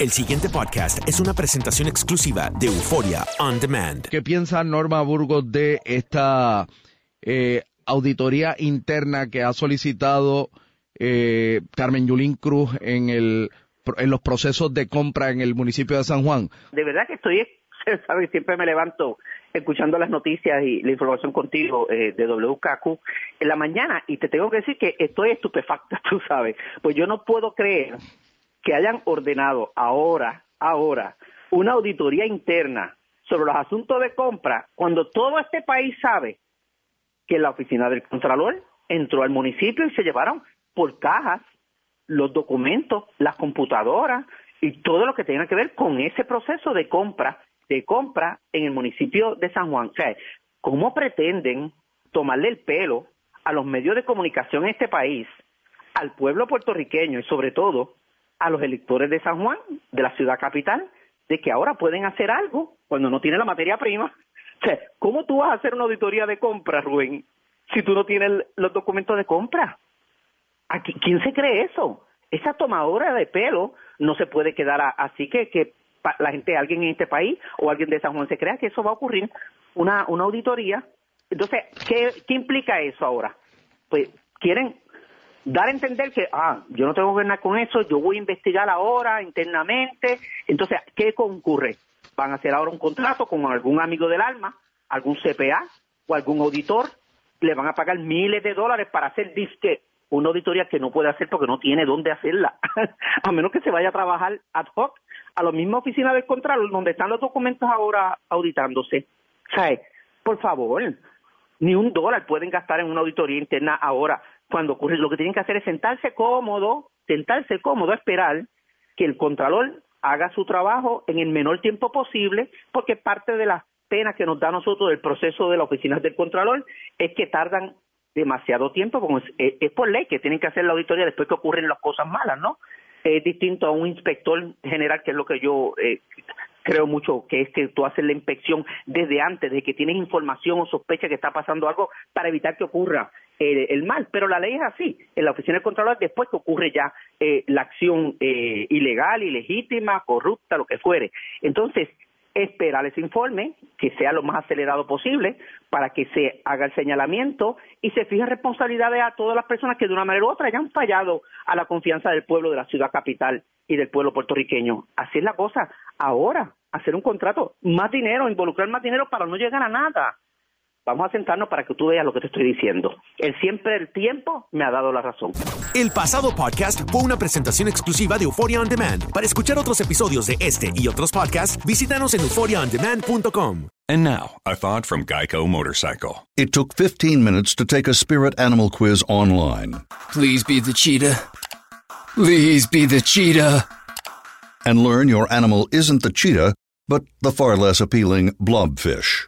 El siguiente podcast es una presentación exclusiva de Euforia On Demand. ¿Qué piensa Norma Burgos de esta eh, auditoría interna que ha solicitado eh, Carmen Yulín Cruz en, el, en los procesos de compra en el municipio de San Juan? de verdad que estoy, ¿sabes? Siempre me levanto escuchando las noticias y la información contigo eh, de WKQ en la mañana y te tengo que decir que estoy estupefacta, tú sabes. Pues yo no puedo creer que hayan ordenado ahora, ahora, una auditoría interna sobre los asuntos de compra cuando todo este país sabe que la oficina del Contralor entró al municipio y se llevaron por cajas los documentos, las computadoras y todo lo que tenga que ver con ese proceso de compra, de compra en el municipio de San Juan. O ¿cómo pretenden tomarle el pelo a los medios de comunicación en este país, al pueblo puertorriqueño y sobre todo a los electores de San Juan, de la ciudad capital, de que ahora pueden hacer algo cuando no tienen la materia prima? O sea, ¿cómo tú vas a hacer una auditoría de compra, Rubén, si tú no tienes los documentos de compra? Aquí, ¿Quién se cree eso? Esa tomadora de pelo no se puede quedar a- así que, que la gente, alguien en este país o alguien de San Juan se crea que eso va a ocurrir, una, una auditoría. Entonces, ¿qué, ¿qué implica eso ahora? Pues quieren dar a entender que, ah, yo no tengo que ver con eso, yo voy a investigar ahora internamente. Entonces, ¿qué concurre? Van a hacer ahora un contrato con algún amigo del alma, algún CPA o algún auditor, le van a pagar miles de dólares para hacer disque una auditoría que no puede hacer porque no tiene dónde hacerla, a menos que se vaya a trabajar ad hoc a la misma oficina del Contralor donde están los documentos ahora auditándose. O sea, por favor, ni un dólar pueden gastar en una auditoría interna ahora cuando ocurre. Lo que tienen que hacer es sentarse cómodo, sentarse cómodo, esperar que el Contralor haga su trabajo en el menor tiempo posible, porque parte de las penas que nos da a nosotros el proceso de las oficinas del Contralor es que tardan demasiado tiempo, como es, es- es por ley que tienen que hacer la auditoría después que ocurren las cosas malas, ¿no? Es distinto a un inspector general, que es lo que yo eh, creo mucho, que es que tú haces la inspección desde antes, de que tienes información o sospecha que está pasando algo para evitar que ocurra eh, el mal. Pero la ley es así, en la oficina del Contralor, después que ocurre ya eh, la acción eh, ilegal, ilegítima, corrupta, lo que fuere. Entonces, esperar ese informe, que sea lo más acelerado posible, para que se haga el señalamiento y se fije responsabilidades a todas las personas que de una manera u otra hayan fallado a la confianza del pueblo de la ciudad capital y del pueblo puertorriqueño. Así es la cosa. Ahora, hacer un contrato, más dinero, involucrar más dinero para no llegar a nada. Vamos a sentarnos para que tú veas lo que te estoy diciendo. El siempre el tiempo me ha dado la razón. El pasado podcast fue una presentación exclusiva de Euphoria On Demand. Para escuchar otros episodios de este y otros podcasts, visítanos en euphoriaondemand.com. And now, a thought from Geico Motorcycle. It took 15 minutes to take a spirit animal quiz online Please be the cheetah. Please be the cheetah. and learn your animal isn't the cheetah, but the far less appealing blobfish.